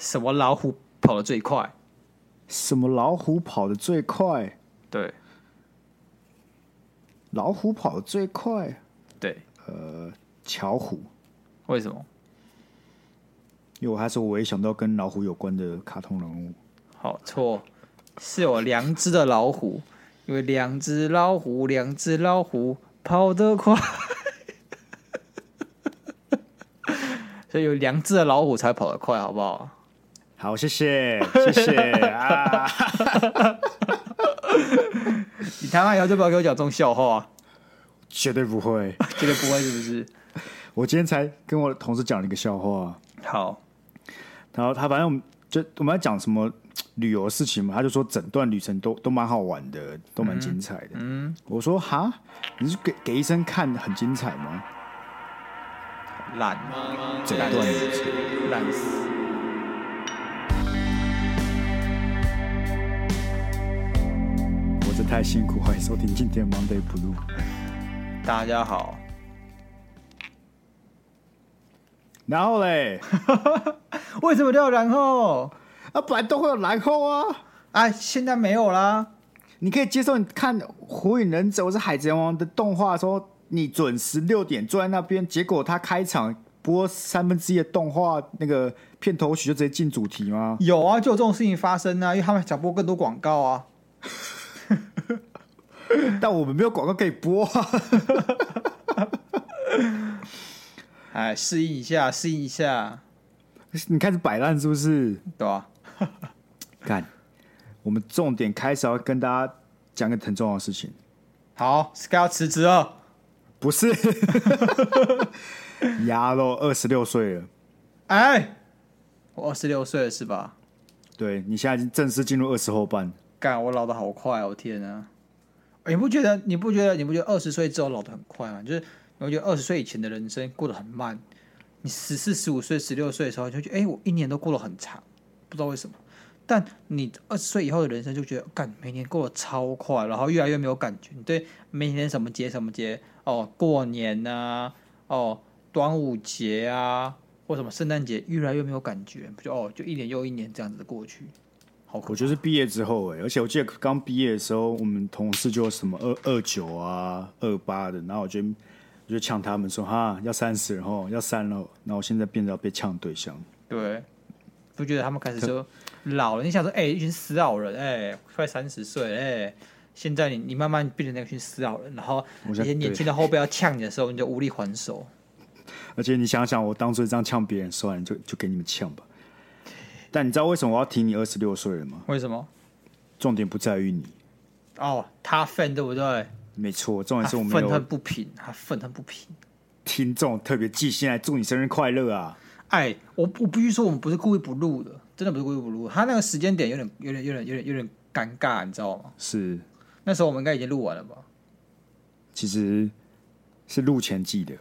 什么老虎跑得最快？什么老虎跑得最快？对，老虎跑得最快。对，呃，巧虎。为什么？因为我还是我也想到跟老虎有关的卡通人物。好，错，是有两只的老虎，因为两只老虎，两只老虎跑得快，所以有两只的老虎才跑得快，好不好？好，谢谢，谢谢啊！你台湾以后就不要给我讲这种笑话，绝对不会，绝对不会，是不是？我今天才跟我的同事讲了一个笑话。好，然后他反正我们就我们要讲什么旅游的事情嘛，他就说整段旅程都都蛮好玩的，都蛮精彩的。嗯，嗯我说哈，你是给给医生看很精彩吗？烂，整段旅程烂死。太辛苦，欢迎收听今天 Monday Blue。大家好。然后嘞，为什么都要然后？啊，本来都会有然后啊！啊，现在没有啦。你可以接受你看《火影忍者》或是《海贼王》的动画的时候，你准时六点坐在那边，结果他开场播三分之一的动画，那个片头曲就直接进主题吗？有啊，就有这种事情发生啊，因为他们想播更多广告啊。但我们没有广告可以播啊！哎，适应一下，适应一下。你开始摆烂是不是？对啊。看，我们重点开始要跟大家讲个很重要的事情。好，Sky 要辞职了？不是，牙肉二十六岁了。哎，我二十六岁了是吧？对，你现在已经正式进入二十后半。干，我老的好快哦！天啊！你不觉得？你不觉得？你不觉得二十岁之后老得很快吗？就是我觉得二十岁以前的人生过得很慢。你十四、十五岁、十六岁的时候，就觉得哎，我一年都过得很长，不知道为什么。但你二十岁以后的人生，就觉得干，每年过得超快，然后越来越没有感觉。你对每年什么节什么节哦，过年啊，哦，端午节啊，或什么圣诞节，越来越没有感觉。不就哦，就一年又一年这样子的过去。我觉得是毕业之后哎、欸，而且我记得刚毕业的时候，我们同事就什么二二九啊、二八的，然后我就我就呛他们说哈要三十，然后要三了，然后我现在变得要被呛对象。对，不觉得他们开始说老了？你想说哎、欸，一群死老人哎、欸，快三十岁哎，现在你你慢慢变成那群死老人，然后那些年轻的后辈要呛你的时候，你就无力还手。而且你想想，我当初这样呛别人，算了，就就给你们呛吧。但你知道为什么我要提你二十六岁了吗？为什么？重点不在于你。哦，他愤对不对？没错，重点是我们愤恨不平，他愤恨不平。听众特别寄信来祝你生日快乐啊！哎，我我必须说，我们不是故意不录的，真的不是故意不录。他那个时间点有点、有点、有点、有点、有点尴尬，你知道吗？是。那时候我们应该已经录完了吧？其实是录前记的。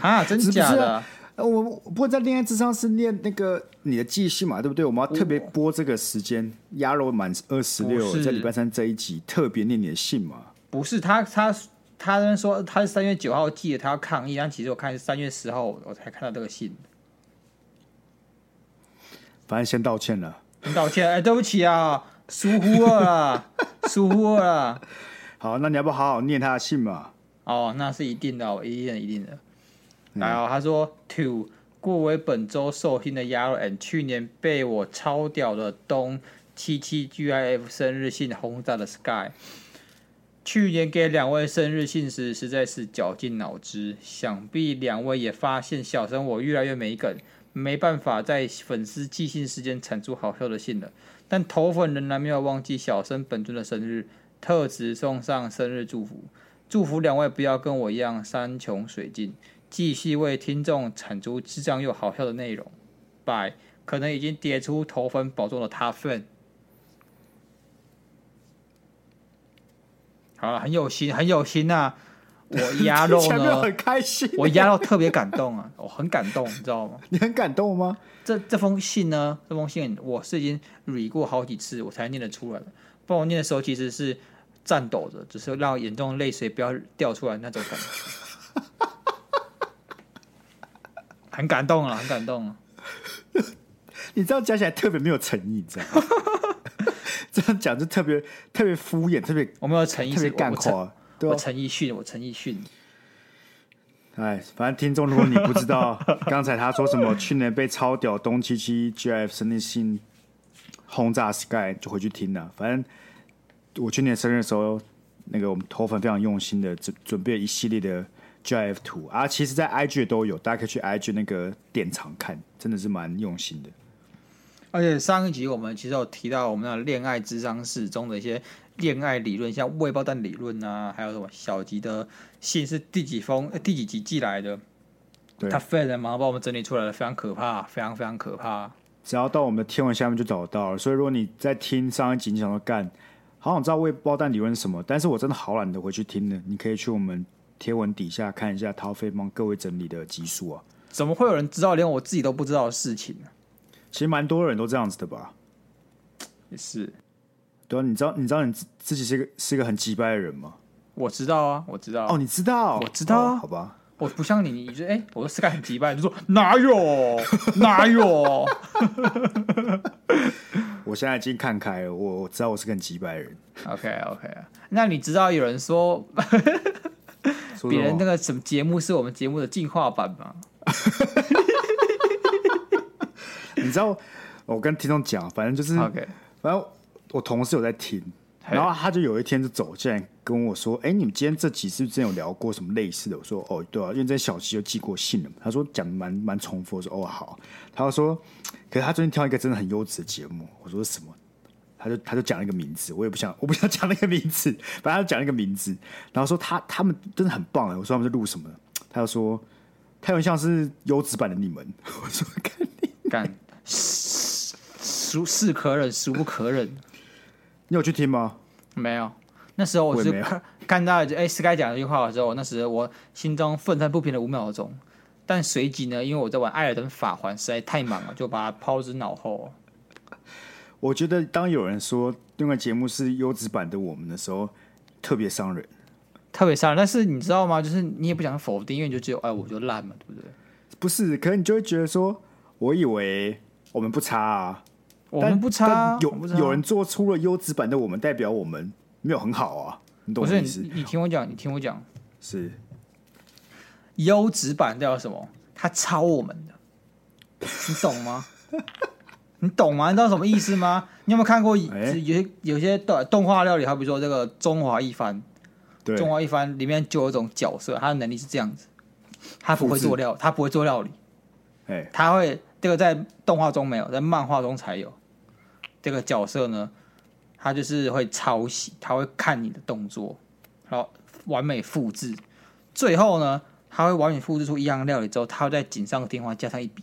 啊，真假的？我不过在恋爱咨商是念那个你的记性嘛，对不对？我们要特别播这个时间，鸭肉满二十六，在礼拜三这一集特别念你的信嘛。不是他，他他说他是三月九号寄的，他要抗议，但其实我看是三月十号我才看到这个信。反正先道歉了，先道歉，哎，对不起啊，疏忽了，疏忽了。好，那你要不好好念他的信嘛？哦，那是一定的，一定的，一定的。然后他说：“To 过为本周寿星的鸭肉，and 去年被我超屌的东七七 GIF 生日信轰炸的 Sky，去年给两位生日信时实在是绞尽脑汁，想必两位也发现小生我越来越没梗，没办法在粉丝寄信时间产出好笑的信了。但头粉仍然没有忘记小生本尊的生日，特此送上生日祝福，祝福两位不要跟我一样山穷水尽。”继续为听众产出智障又好笑的内容，拜可能已经跌出头粉宝座的他份。好了，很有心，很有心呐！我鸭肉呢？很开心，我鸭肉特别感动啊！我很感动，你知道吗？你很感动吗？这这封信呢？这封信我是已经捋过好几次，我才念得出来的。不然我念的时候其实是颤抖着，只是让眼中的泪水不要掉出来那种感觉。很感动啊，很感动啊！你这样讲起来特别没有诚意，你知道吗？这样讲就特别特别敷衍，特别我没有诚意，特别干话。对、啊，我陈奕迅，我陈奕迅。哎，反正听众，如果你不知道 刚才他说什么，去年被超屌东七七 GIF 生日信轰炸 Sky，就回去听了。反正我去年生日的时候，那个我们头粉非常用心的准准备了一系列的 GIF 图啊，其实在 IG 都有，大家可以去 IG 那个典藏看，真的是蛮用心的。而且上一集我们其实有提到我们的恋爱智商室中的一些。恋爱理论，像未爆弹理论啊，还有什么小吉的信是第几封、第几集寄来的？对，他非常忙，帮我们整理出来了，非常可怕，非常非常可怕。只要到我们的天文下面就找得到了。所以如果你在听上一集，你想说干，好想知道未爆弹理论是什么，但是我真的好懒得回去听了。你可以去我们贴文底下看一下陶飞帮各位整理的集数啊。怎么会有人知道连我自己都不知道的事情呢？其实蛮多人都这样子的吧？也是。对啊，你知道你知道你自己是一个是一个很鸡掰的人吗？我知道啊，我知道。哦，你知道？我知道啊。哦，好吧，我不像你，你说哎、欸，我说 Sky 很机掰，你就说哪有哪有？我现在已经看开了，我我知道我是个很机掰的人。OK OK，那你知道有人说 别人那个什么节目是我们节目的进化版吗？你知道我跟听众讲，反正就是 OK，反正。我同事有在听，然后他就有一天就走进来跟我说：“哎、你们今天这集是不是之前有聊过什么类似的？”我说：“哦，对啊，因为这小七就寄过信了嘛。”他说：“讲的蛮蛮重复。”我说：“哦，好。”他就说：“可是他最近挑一个真的很优质的节目。”我说：“什么？”他就他就讲了一个名字，我也不想 我不想讲那个名字，反正他就讲了一个名字，然后说他他们真的很棒哎。我说他们是录什么？他就说他有点像是优质版的你们。我说：“干你干，孰是可忍，孰不可忍。”你有去听吗？没有，那时候我是看 看到哎，Sky 讲这句话的时候，那时我心中愤愤不平了五秒钟，但随即呢，因为我在玩《艾尔登法环》，实在太忙了，就把它抛之脑后。我觉得当有人说另外节目是优质版的我们的时候，特别伤人，特别伤人。但是你知道吗？就是你也不想否定，因为你就只有哎，我就烂嘛，对不对？不是，可能你就会觉得说，我以为我们不差啊。我们不差，有有人做出了优质版的我们，代表我们没有很好啊，你懂我意思？你，你听我讲，你听我讲，是优质版代表什么？他抄我们的，你懂吗？你懂吗？你知道什么意思吗？你有没有看过有些有些动动画料理，好比说这个《中华一番》，《中华一番》里面就有一种角色，他的能力是这样子，他不会做料，他不会做料理，哎，他会。这个在动画中没有，在漫画中才有。这个角色呢，他就是会抄袭，他会看你的动作，然后完美复制。最后呢，他会完美复制出一样料理之后，他会在锦上添花加上一笔。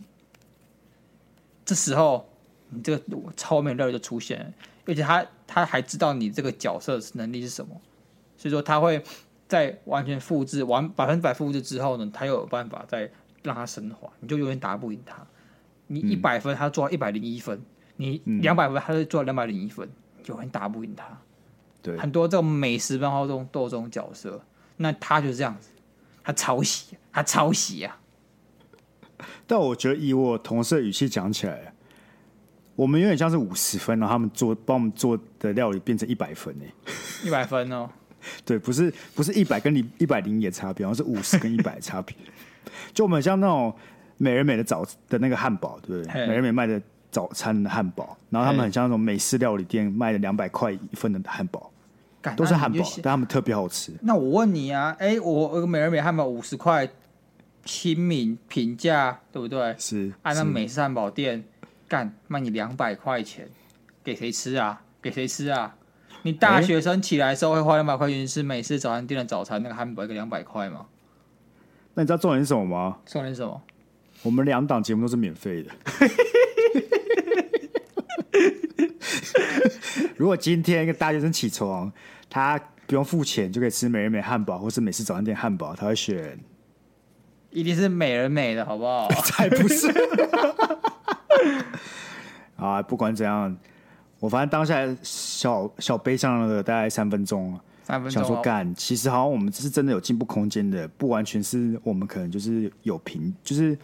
这时候，你这个超美料理就出现了，而且他他还知道你这个角色能力是什么，所以说他会在完全复制完百分之百复制之后呢，他又有办法再让它升华，你就永远打不赢他。你一百分，他做到一百零一分；你两百分，他就做到两百零一分，永远打不赢他。对，很多这种美食漫画中都有这种角色，那他就是这样子，他抄袭，他抄袭啊。但我觉得以我同事的语气讲起来，我们有点像是五十分，然后他们做帮我们做的料理变成一百分呢。一百分哦，对，不是不是一百跟零一百零一的差别，而是五十跟一百的差别。就我们像那种。美人美的早的那个汉堡，对不对？美人美卖的早餐的汉堡，然后他们很像那种美式料理店卖的两百块一份的汉堡，都是汉堡，但他们特别好吃。那我问你啊，哎，我个美人美汉堡五十块，亲民平价，对不对？是。按照美式汉堡店干卖你两百块钱，给谁吃啊？给谁吃啊？你大学生起来的时候会花两百块钱去吃美式早餐店的早餐，那个汉堡一个两百块吗？那你知道重点是什么吗？重点是什么？我们两档节目都是免费的。如果今天一个大学生起床，他不用付钱就可以吃美人美汉堡，或是美式早餐店汉堡，他会选，一定是美人美的，好不好？才不是！啊，不管怎样，我反正当下小小悲伤了大概三分钟，三分钟想说干，其实好像我们是真的有进步空间的，不完全是我们可能就是有评，就是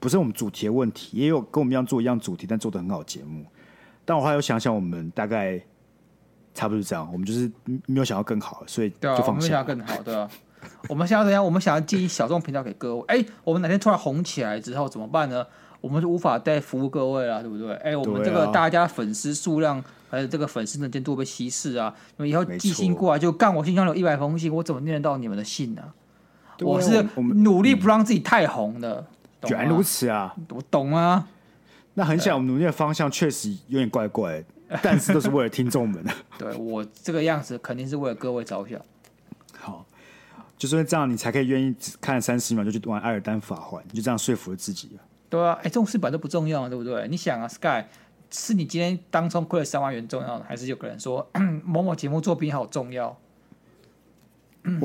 不是我们主题的问题，也有跟我们一样做一样主题，但做的很好节目。但我后来又想想，我们大概差不多是这样，我们就是没有想要更好，所以就放下。对啊，我们想要更好，对啊。我们想要怎样？我们想要建议小众频道给各位。哎，我们哪天突然红起来之后怎么办呢？我们是无法再服务各位了，对不对？哎，我们这个大家粉丝数量还有这个粉丝能见度被稀释啊！那么以后寄信过来就干，我信箱有一百封信，我怎么念得到你们的信呢？我是努力不让自己太红的。原来如此啊！我懂啊。那很想我们努力的方向确实有点怪怪，但是都是为了听众们。对，我这个样子肯定是为了各位着想。好。就是因为这样，你才可以愿意看三十秒就去玩《艾尔丹法环》，你就这样说服了自己。对啊，哎，这种事本来都不重要，对不对？你想啊，Sky，是你今天当中亏了三万元重要，还是有个人说某某节目作品好重要？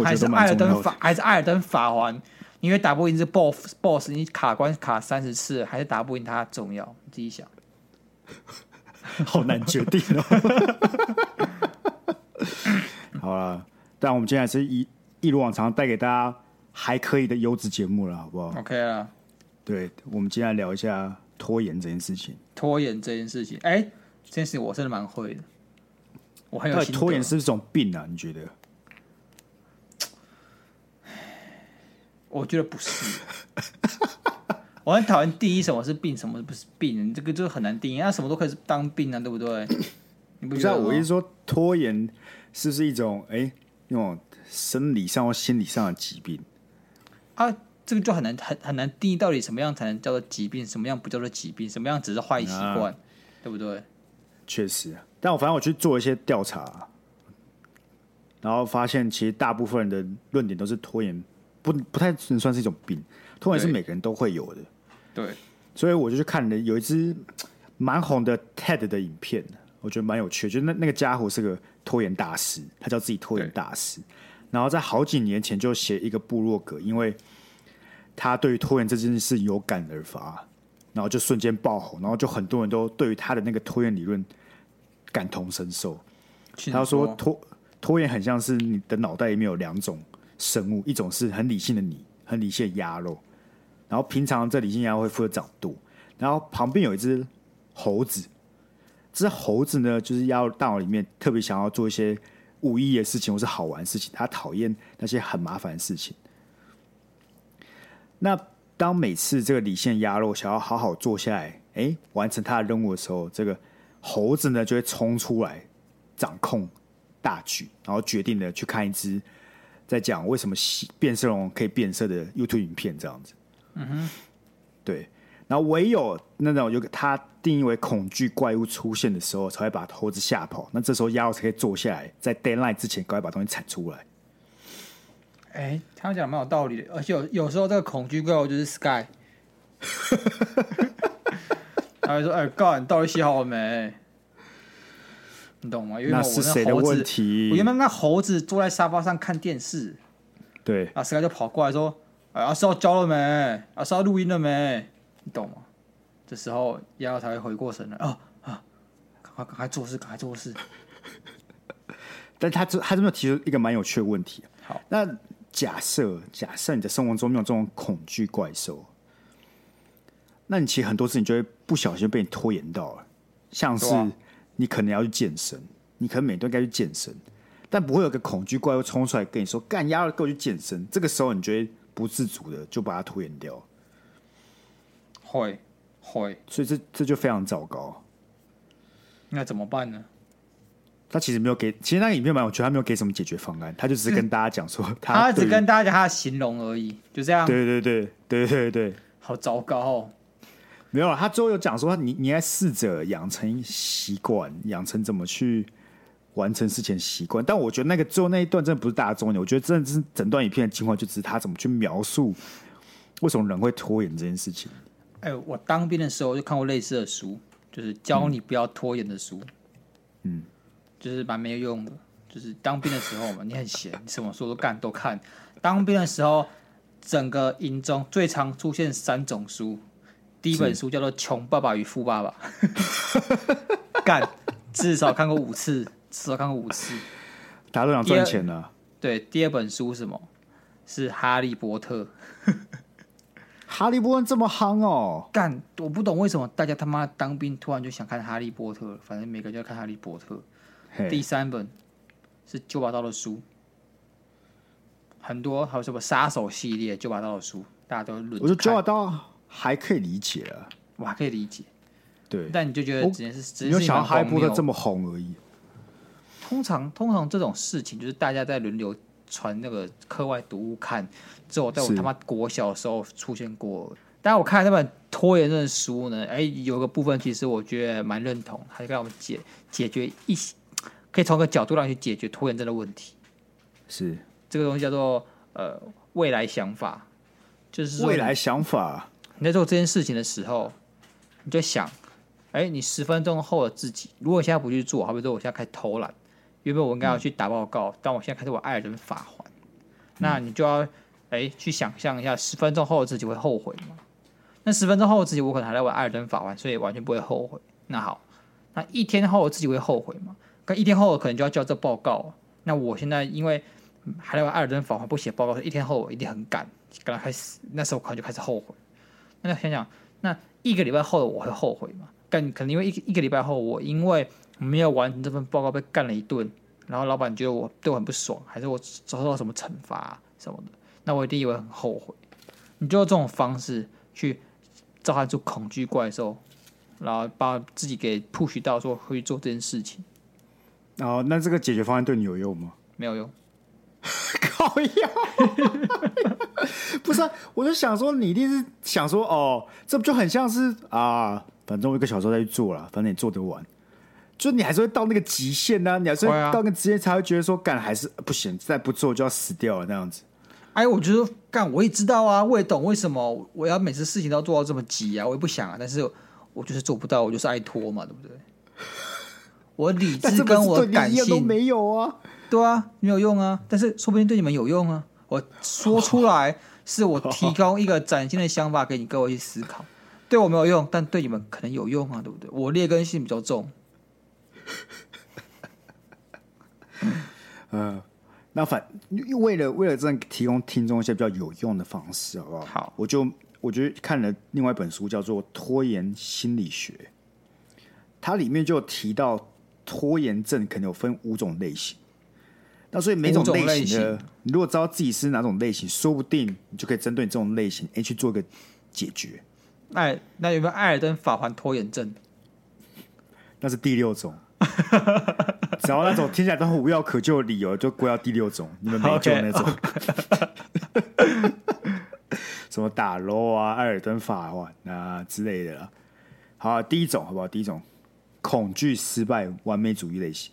还是艾尔登法，还是艾尔登法环？因为打不赢这 BOSS，BOSS，你卡关卡三十次，还是打不赢他重要？你自己想，好难决定哦。好了，但我们今天还是一。一如往常，带给大家还可以的优质节目了，好不好？OK 啊，对，我们今天来聊一下拖延这件事情。拖延这件事情，哎、欸，这件事情我真的蛮会的，我很有心。拖延是一种病啊？你觉得？我觉得不是。我很讨厌第一什么是病，什么不是病，你这个就很难定义。那什么都可以是当病啊，对不对？你不知道？我意思说，拖延是不是一种哎、欸、那种？生理上或心理上的疾病啊，这个就很难很很难定义到底什么样才能叫做疾病，什么样不叫做疾病，什么样只是坏习惯，啊、对不对？确实，但我反正我去做一些调查，然后发现其实大部分人的论点都是拖延不不太能算是一种病，拖延是每个人都会有的。对，所以我就去看了有一支蛮红的 TED 的影片，我觉得蛮有趣的，就那那个家伙是个拖延大师，他叫自己拖延大师。然后在好几年前就写一个部落格，因为他对于拖延这件事有感而发，然后就瞬间爆红，然后就很多人都对于他的那个拖延理论感同身受。他说拖拖延很像是你的脑袋里面有两种生物，一种是很理性的你，很理性的鸭肉，然后平常这理性鸭肉会负责掌舵，然后旁边有一只猴子，这只猴子呢就是鸭肉大脑里面特别想要做一些。无意义的事情或是好玩的事情，他讨厌那些很麻烦的事情。那当每次这个李现鸭肉想要好好坐下来，哎、完成他的任务的时候，这个猴子呢就会冲出来掌控大局，然后决定呢去看一支在讲为什么变色龙可以变色的 YouTube 影片，这样子。嗯哼，对。然后唯有那种有个他定义为恐惧怪物出现的时候，才会把猴子吓跑。那这时候鸭肉才可以坐下来，在 deadline 之前赶快把东西产出来。哎，他们讲的蛮有道理的，而且有有时候这个恐惧怪物就是 Sky。他会说：“哎，God，你到底写好了没？你懂吗？”因为我那是谁的问题？我原本那猴子坐在沙发上看电视，对，啊，Sky 就跑过来说：“哎，阿烧交了没？阿烧录音了没？”你懂吗？这时候鸭肉才会回过神来啊啊！赶快赶快做事，赶快做事。但他这他这边提出一个蛮有趣的问题。好，那假设假设你的生活中没有这种恐惧怪兽，那你其实很多事情就会不小心被你拖延到了。像是你可能要去健身，你可能每天都该去健身，但不会有个恐惧怪兽冲出来跟你说：“干鸭肉，跟我去健身。”这个时候你就会不自主的就把它拖延掉。会会，所以这这就非常糟糕。那怎么办呢？他其实没有给，其实那个影片蛮有趣，他没有给什么解决方案，他就只是跟大家讲说他，他只跟大家讲他的形容而已，就这样。对对对对对对，好糟糕哦。没有，他最后有讲说，你你应该试着养成习惯，养成怎么去完成事情习惯。但我觉得那个最后那一段真的不是大家重点，我觉得真的是整段影片的精华，就只是他怎么去描述为什么人会拖延这件事情。哎、欸，我当兵的时候就看过类似的书，就是教你不要拖延的书。嗯，就是蛮没有用的。就是当兵的时候嘛，你很闲，你什么书都干都看。当兵的时候，整个营中最常出现三种书。第一本书叫做《穷爸爸与富爸爸》，干至少看过五次，至少看过五次。大家都想赚钱呢、啊。对，第二本书是什么？是《哈利波特》。哈利波特这么夯哦！干，我不懂为什么大家他妈当兵突然就想看《哈利波特》了。反正每个人就要看《哈利波特》。第三本是九把刀的书，很多还有什么杀手系列九把刀的书，大家都轮。我觉得九把刀还可以理解啊，我还可以理解。对，但你就觉得只是只是没有想到哈利波特这么红而已。通常通常这种事情就是大家在轮流传那个课外读物看，之后在我他妈国小的时候出现过。但我看那本拖延症的书呢，哎，有个部分其实我觉得蛮认同，他就让我们解解决一些。可以从个角度让你去解决拖延症的问题，是这个东西叫做呃未来想法，就是未来想法。你在做这件事情的时候，你就想，哎，你十分钟后的自己，如果现在不去做，好比说我现在开始偷懒，原本我应该要去打报告，嗯、但我现在开始我艾尔登法环，那你就要哎去想象一下，十分钟后的自己会后悔吗？那十分钟后的自己，我可能还在玩艾尔登法环，所以完全不会后悔。那好，那一天后的自己会后悔吗？可一天后可能就要交这报告，那我现在因为还在玩艾尔登法环不写报告，一天后我一定很赶，赶快开始，那时候可能就开始后悔。那想想，那一个礼拜后的我会后悔吗？干可能因为一一个礼拜后我因为没有完成这份报告被干了一顿，然后老板觉得我对我很不爽，还是我遭受到什么惩罚什么的，那我一定也会很后悔。你就用这种方式去召唤出恐惧怪兽，然后把自己给 push 到说会去做这件事情。哦，那这个解决方案对你有用吗？没有用，靠药，不是、啊，我就想说，你一定是想说，哦，这不就很像是啊，反正我一个小时再去做了，反正也做得完，就你还是会到那个极限呢、啊，你还是会到那个极限才会觉得说，干还是不行，再不做就要死掉了那样子。哎，我觉得干我也知道啊，我也懂为什么我要每次事情都要做到这么急啊，我也不想啊，但是我就是做不到，我就是爱拖嘛，对不对？我理智跟我感性都没有啊，对啊，没有用啊。但是说不定对你们有用啊。我说出来是我提供一个崭新的想法给你各位去思考。对我没有用，但对你们可能有用啊，对不对？我劣根性比较重。嗯，那反为了为了这样提供听众一些比较有用的方式，好不好？好，我就我觉得看了另外一本书，叫做《拖延心理学》，它里面就提到。拖延症可能有分五种类型，那所以每种类型的，你如果知道自己是哪种类型，说不定你就可以针对你这种类型，哎，去做个解决。哎，那有没有艾尔登法环拖延症？那是第六种，只要那种听起来都很无药可救的理由，就归到第六种。你们没救那种，okay. 什么打楼啊、艾尔登法环啊之类的。好，第一种好不好？第一种。恐惧失败、完美主义类型。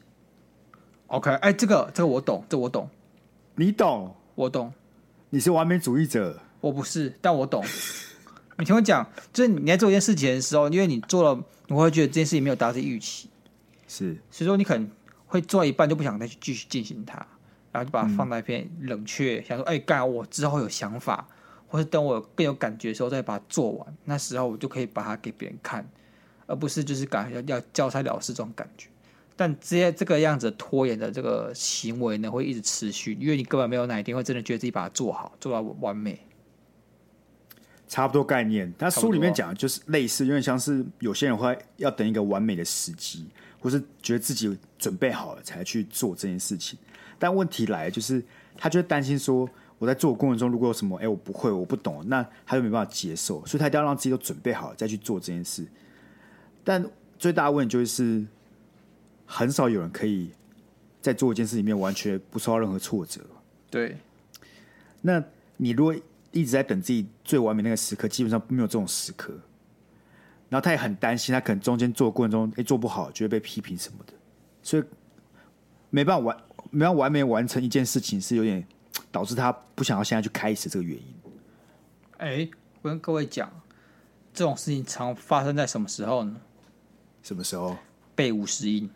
OK，哎、欸，这个这个我懂，这个、我懂。你懂，我懂。你是完美主义者，我不是，但我懂。你听我讲，就是你在做一件事情的时候，因为你做了，你会觉得这件事情没有达成预期，是，所以说你可能会做一半就不想再去继续进行它，然后就把它放在一边冷却，嗯、想说，哎、欸，干我之后有想法，或是等我更有感觉的时候再把它做完，那时候我就可以把它给别人看。而不是就是感觉要交差了事这种感觉，但这些这个样子拖延的这个行为呢，会一直持续，因为你根本没有哪一天会真的觉得自己把它做好，做到完美。差不多概念，他书里面讲的就是类似，有点像是有些人会要等一个完美的时机，或是觉得自己准备好了才去做这件事情。但问题来就是，他就担心说，我在做的过程中如果有什么，哎、我不会，我不懂，那他就没办法接受，所以他一定要让自己都准备好了再去做这件事。但最大的问题就是，很少有人可以在做一件事里面完全不受到任何挫折。对，那你如果一直在等自己最完美那个时刻，基本上没有这种时刻。然后他也很担心，他可能中间做的过程中，哎，做不好就会被批评什么的，所以没办法完，没办法完美完成一件事情，是有点导致他不想要现在去开始这个原因。哎，我跟各位讲，这种事情常发生在什么时候呢？什么时候背五十音？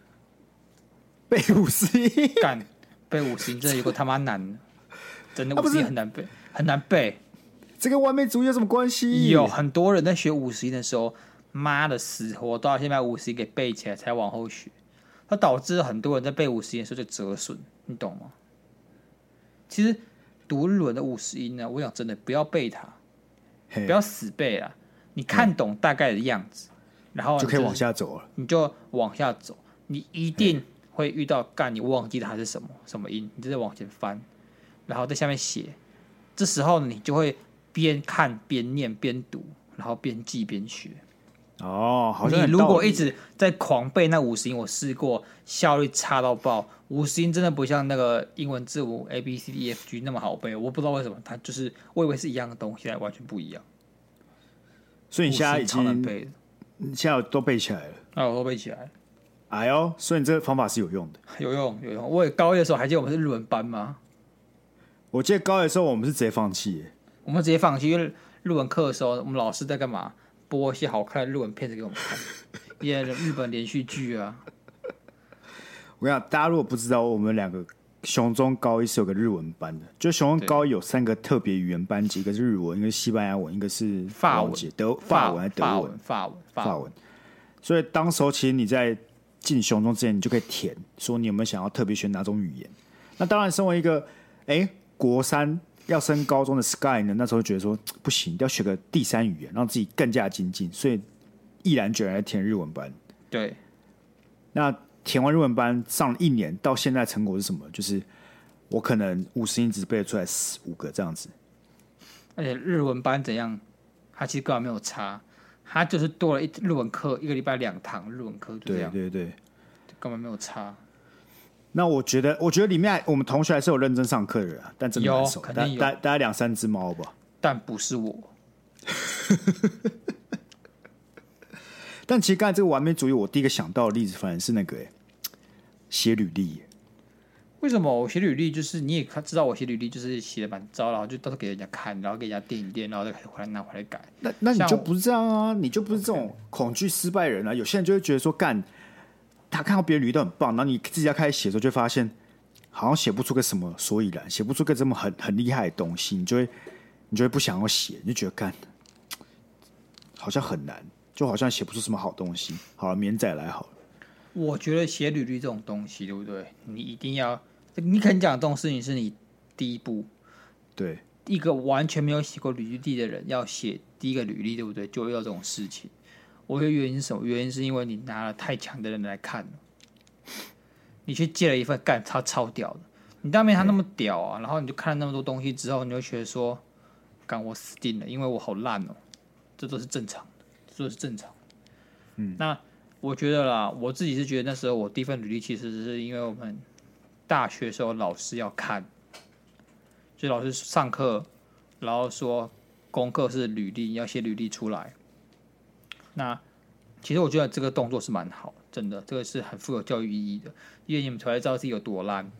背五十音？干背五十音真的有个他妈难，真的五十音很难背，很难背。这跟完美主义有什么关系？有很多人在学五十音的时候，妈的死活都要先把五十音给背起来，才往后学。它导致很多人在背五十音的时候就折损，你懂吗？其实读日文的五十音呢，我想真的不要背它，不要死背啊，你看懂大概的样子，然后就可以往下走了，你就往下走，你一定会遇到干，你忘记它是什么什么音，你就在往前翻，然后在下面写，这时候你就会边看边念边读，然后边记边学。哦，好像你如果一直在狂背那五十音，我试过，效率差到爆。五十音真的不像那个英文字母 A B C D E F G 那么好背，我不知道为什么，它就是我以为是一样的东西，现在完全不一样。所以你现在已经超难背的，现在都背起来了。啊，我都背起来了。哎呦，所以你这个方法是有用的，有用有用。我也高一的时候还记得我们是日文班吗？我记得高一的时候我们是直接放弃耶，我们直接放弃，因为日文课的时候，我们老师在干嘛？播一些好看的日文片子给我们看，一些日本连续剧啊。我跟你讲，大家如果不知道，我们两个雄中高一是有个日文班的，就雄中高一有三个特别语言班级，一个是日文，一个是西班牙文，一个是法文、德法文还是德文？法文、法文。所以当时候其实你在进雄中之前，你就可以填说你有没有想要特别学哪种语言。那当然，身为一个哎、欸、国三。要升高中的 Sky 呢，那时候觉得说不行，要学个第三语言，让自己更加精进，所以毅然决然来填日文班。对，那填完日文班上了一年，到现在成果是什么？就是我可能五十音只背得出来四五个这样子。而且日文班怎样？它其实根本没有差，它就是多了一日文课，一个礼拜两堂日文课。对对对，根本没有差。那我觉得，我觉得里面我们同学还是有认真上课的人，但真的蛮熟，大大大概两三只猫吧。但不是我。但其实刚才这个完美主义，我第一个想到的例子，反而是那个哎，写履历。为什么我写履历？就是你也知道，我写履历就是写的蛮糟，然后就到时候给人家看，然后给人家垫一垫，然后再回来拿回来改。那那你就不是这样啊？你就不是这种恐惧失败人啊？有些人就会觉得说干。他看到别人履历都很棒，然后你自己要开始写的时候，就发现好像写不出个什么所以然，写不出个这么很很厉害的东西，你就会你就会不想要写，你就觉得干好像很难，就好像写不出什么好东西。好了，免再来好了。我觉得写履历这种东西，对不对？你一定要，你肯讲这种事情是你第一步。对，一个完全没有写过履历的人要写第一个履历，对不对？就会有这种事情。我觉得原因是什么？原因是因为你拿了太强的人来看了，你去借了一份干他超屌的，你当面他那么屌啊，然后你就看了那么多东西之后，你就觉得说，干我死定了，因为我好烂哦，这都是正常的，这都是正常。嗯，那我觉得啦，我自己是觉得那时候我第一份履历其实是因为我们大学时候老师要看，就老师上课，然后说功课是履历，要写履历出来。那其实我觉得这个动作是蛮好，真的，这个是很富有教育意义的，因为你们才会知道自己有多烂。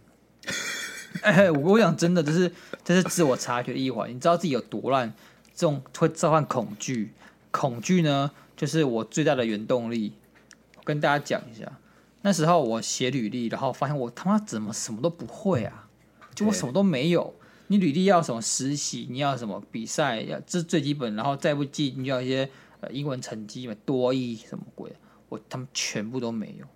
哎，我讲真的，这是这是自我察觉的一环。你知道自己有多烂，这种会召唤恐惧，恐惧呢，就是我最大的原动力。我跟大家讲一下，那时候我写履历，然后发现我他妈怎么什么都不会啊，就我什么都没有。你履历要什么实习，你要什么比赛，要这最基本，然后再不济你就要一些呃。英文成绩嘛多一什么鬼？我他们全部都没有。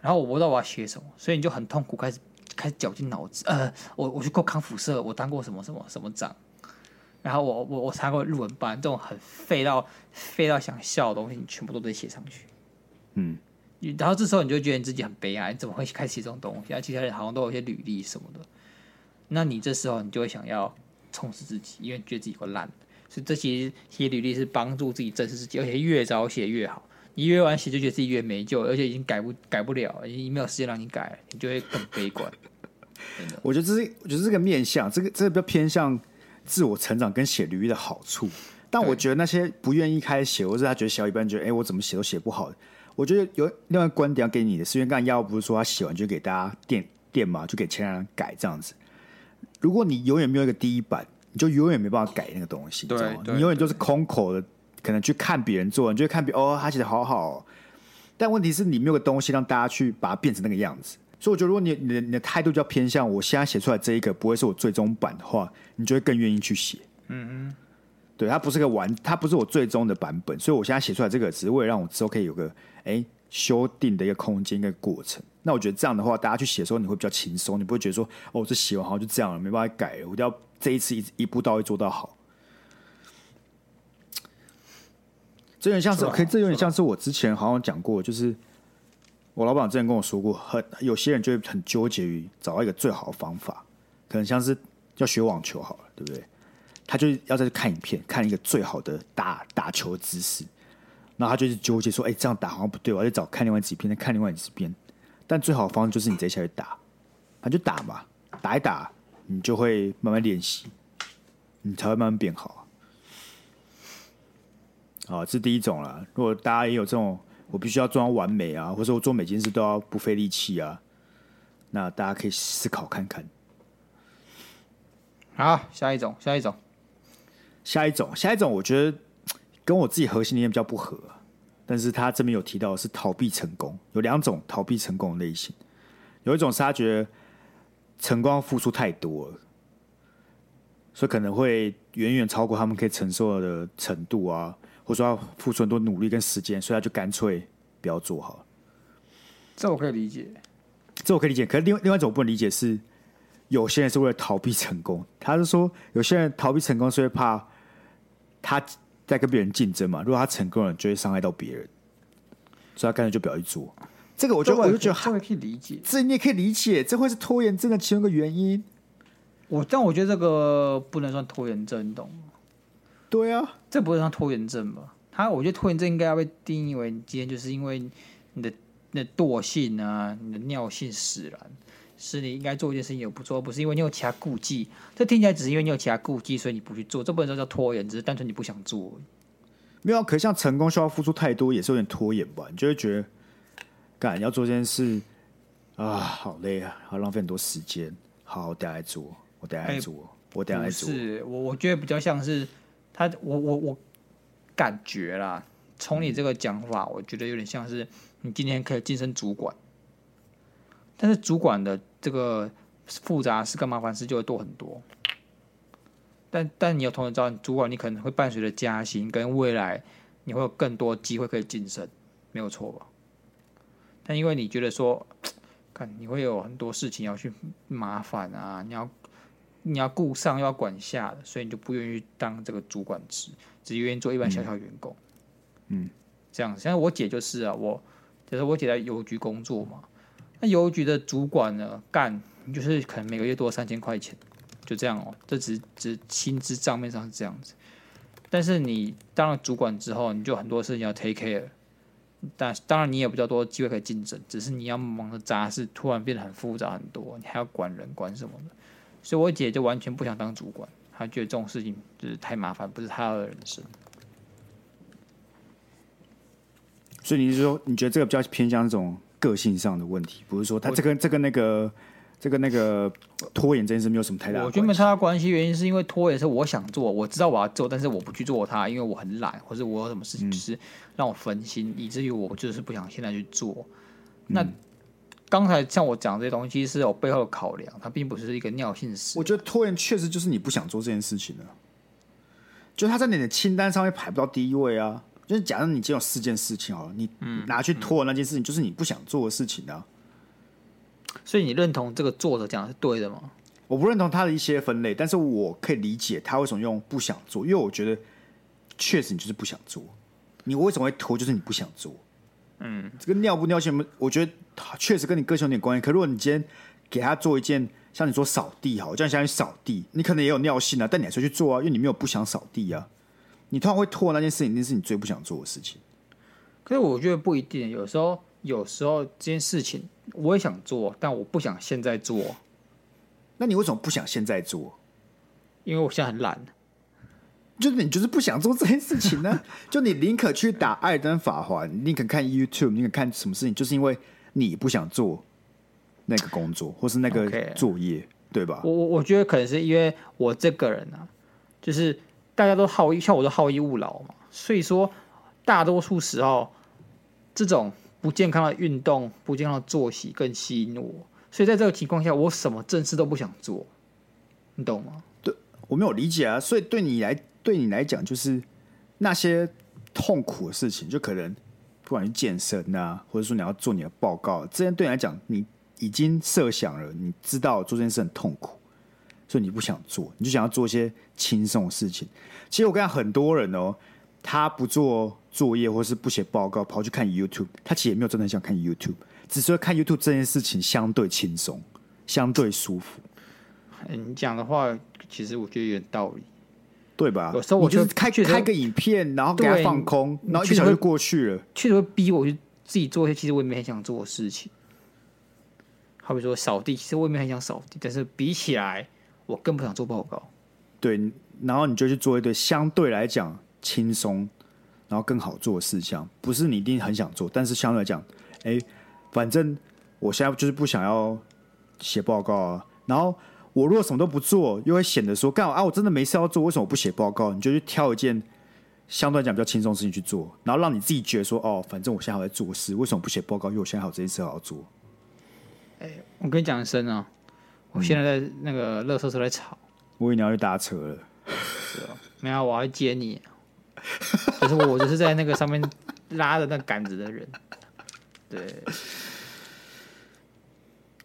然后我不知道我要写什么，所以你就很痛苦，开始开始绞尽脑汁。呃，我我去过康复社，我当过什么什么什么长。然后我我我参加过日文班，这种很废到废到想笑的东西，你全部都得写上去。嗯。然后这时候你就觉得你自己很悲哀，你怎么会开始写这种东西？而其他人好像都有一些履历什么的。那你这时候你就会想要充实自己，因为觉得自己会烂。所以这些写履历是帮助自己正视自己，而且越早写越好。你越晚写，就觉得自己越没救，而且已经改不改不了，已经没有时间让你改，你就会更悲观。我觉得这是，我觉得这个面向，这个这个比较偏向自我成长跟写履历的好处。但我觉得那些不愿意开始写，或是他觉得写一半觉得，哎，我怎么写都写不好。我觉得有另外观点要给你的，是因为刚才亚不是说他写完就给大家垫垫嘛，就给其他人改这样子。如果你永远没有一个第一版。你就永远没办法改那个东西，你知道吗？你永远就是空口的，可能去看别人做，你就会看别哦，他写的好好哦。但问题是你没有个东西让大家去把它变成那个样子。所以我觉得，如果你你的你的态度就要偏向我现在写出来这一个不会是我最终版的话，你就会更愿意去写。嗯嗯，对，它不是个完，它不是我最终的版本，所以我现在写出来这个只是为了让我之后可以有个哎修订的一个空间、一个过程。那我觉得这样的话，大家去写的时候，你会比较轻松，你不会觉得说，哦，这写完好像就这样了，没办法改了，我一定要这一次一一步到位做到好。这有点像是，可以，这有点像是我之前好像讲过，就是我老板之前跟我说过，很有些人就会很纠结于找到一个最好的方法，可能像是要学网球好了，对不对？他就要再去看影片，看一个最好的打打球姿势，然后他就是纠结说，哎，这样打好像不对，我要找看另外几篇，再看另外几篇。但最好的方式就是你直接下去打，那就打嘛，打一打，你就会慢慢练习，你才会慢慢变好。好，这是第一种啦。如果大家也有这种，我必须要做到完美啊，或者说我做每件事都要不费力气啊，那大家可以思考看看。好，下一种，下一种，下一种，下一种，我觉得跟我自己核心理念比较不合。但是他这边有提到的是逃避成功，有两种逃避成功的类型，有一种是他觉得成功付出太多了，所以可能会远远超过他们可以承受的程度啊，或者说要付出很多努力跟时间，所以他就干脆不要做好了。这我可以理解，这我可以理解。可是另另外一种我不能理解是，有些人是为了逃避成功，他是说有些人逃避成功是会怕他。在跟别人竞争嘛，如果他成功了，就会伤害到别人，所以他干脆就不要去做。这个我觉得我就觉得，这个可以理解，这你也可以理解，这会是拖延症的其中一个原因。我但我觉得这个不能算拖延症，你懂吗？对啊，这不是算拖延症吧？他我觉得拖延症应该要被定义为，你今天就是因为你的那惰性啊，你的尿性使然。是你应该做一件事情有不做，不是因为你有其他顾忌。这听起来只是因为你有其他顾忌，所以你不去做。这不能说叫拖延，只是单纯你不想做。没有，可是像成功需要付出太多，也是有点拖延吧？你就会觉得，干要做这件事啊，好累啊，好浪费很多时间。好，我等下来做，我等下来做，欸、我等下来做。是我，我觉得比较像是他，我我我感觉啦，从你这个讲法，我觉得有点像是你今天可以晋升主管。但是主管的这个复杂事跟麻烦事就会多很多，但但你有同时知道，主管你可能会伴随着加薪，跟未来你会有更多机会可以晋升，没有错吧？但因为你觉得说，看你会有很多事情要去麻烦啊，你要你要顾上又要管下的，所以你就不愿意当这个主管职，只愿意做一般小小员工。嗯，这样，像我姐就是啊，我就是我姐在邮局工作嘛。那邮局的主管呢，干就是可能每个月多三千块钱，就这样哦。这只只薪资账面上是这样子，但是你当了主管之后，你就很多事情要 take care。但当然你也有比较多机会可以竞争，只是你要忙的杂事突然变得很复杂很多，你还要管人管什么的。所以我姐就完全不想当主管，她觉得这种事情就是太麻烦，不是她的人生。所以你是说，你觉得这个比较偏向这种？个性上的问题，不是说他这个这个那个这个那个拖延这件事没有什么太大的。我觉得没太大关系，原因是因为拖延是我想做，我知道我要做，但是我不去做它，因为我很懒，或者我有什么事情就是让我分心，嗯、以至于我就是不想现在去做。那刚、嗯、才像我讲这些东西是有背后的考量，它并不是一个尿性事。我觉得拖延确实就是你不想做这件事情了，就他在你的清单上面排不到第一位啊。就是假如你只有四件事情好了，你拿去拖那件事情，就是你不想做的事情啊。所以你认同这个作者讲的是对的吗？我不认同他的一些分类，但是我可以理解他为什么用不想做，因为我觉得确实你就是不想做。你为什么会拖？就是你不想做。嗯，这个尿不尿性，我觉得确实跟你个性有点关系。可如果你今天给他做一件，像你说扫地好，这样相当于扫地，你可能也有尿性啊，但你还是去做啊，因为你没有不想扫地啊。你通常会拖那件事情，一定是你最不想做的事情。可是我觉得不一定，有时候有时候这件事情我也想做，但我不想现在做。那你为什么不想现在做？因为我现在很懒。就是你就是不想做这件事情呢？就你宁可去打艾登法环，宁可看 YouTube，宁可看什么事情，就是因为你不想做那个工作或是那个作业，Okay. 对吧？我我我觉得可能是因为我这个人啊，就是。大家都好逸，像我都好逸恶劳嘛，所以说大多数时候，这种不健康的运动、不健康的作息更吸引我。所以在这个情况下，我什么正事都不想做，你懂吗？对，我没有理解啊。所以对你来，对你来讲，就是那些痛苦的事情，就可能不管是健身啊，或者说你要做你的报告，这件对你来讲，你已经设想了，你知道做这件事很痛苦，所以你不想做，你就想要做一些轻松的事情。其实我跟你讲，很多人哦，他不做作业或是不写报告，跑去看 YouTube，他其实也没有真的很想看 YouTube，只是说看 YouTube 这件事情相对轻松，相对舒服。你讲的话，其实我觉得有点道理。对吧？有时候我就是开开个影片，然后给他放空，然后一小时就过去了。确实会逼我去自己做一些其实我也没很想做的事情。好比说扫地，其实我也没很想扫地，但是比起来，我更不想做报告。对，然后你就去做一堆相对来讲轻松，然后更好做的事项。不是你一定很想做，但是相对来讲，哎，反正我现在就是不想要写报告啊，然后。我如果什么都不做，又会显得说干啊！我真的没事要做，为什么我不写报告？你就去挑一件相对来讲比较轻松的事情去做，然后让你自己觉得说哦，反正我现在还在做事，为什么不写报告？因为我现在还有这件事要做。哎、欸，我跟你讲一声啊，我现在在那个垃圾车在吵，我以为你要去搭车了。是哦，没有，我要接你。可是我就是在那个上面拉着那杆子的人。对。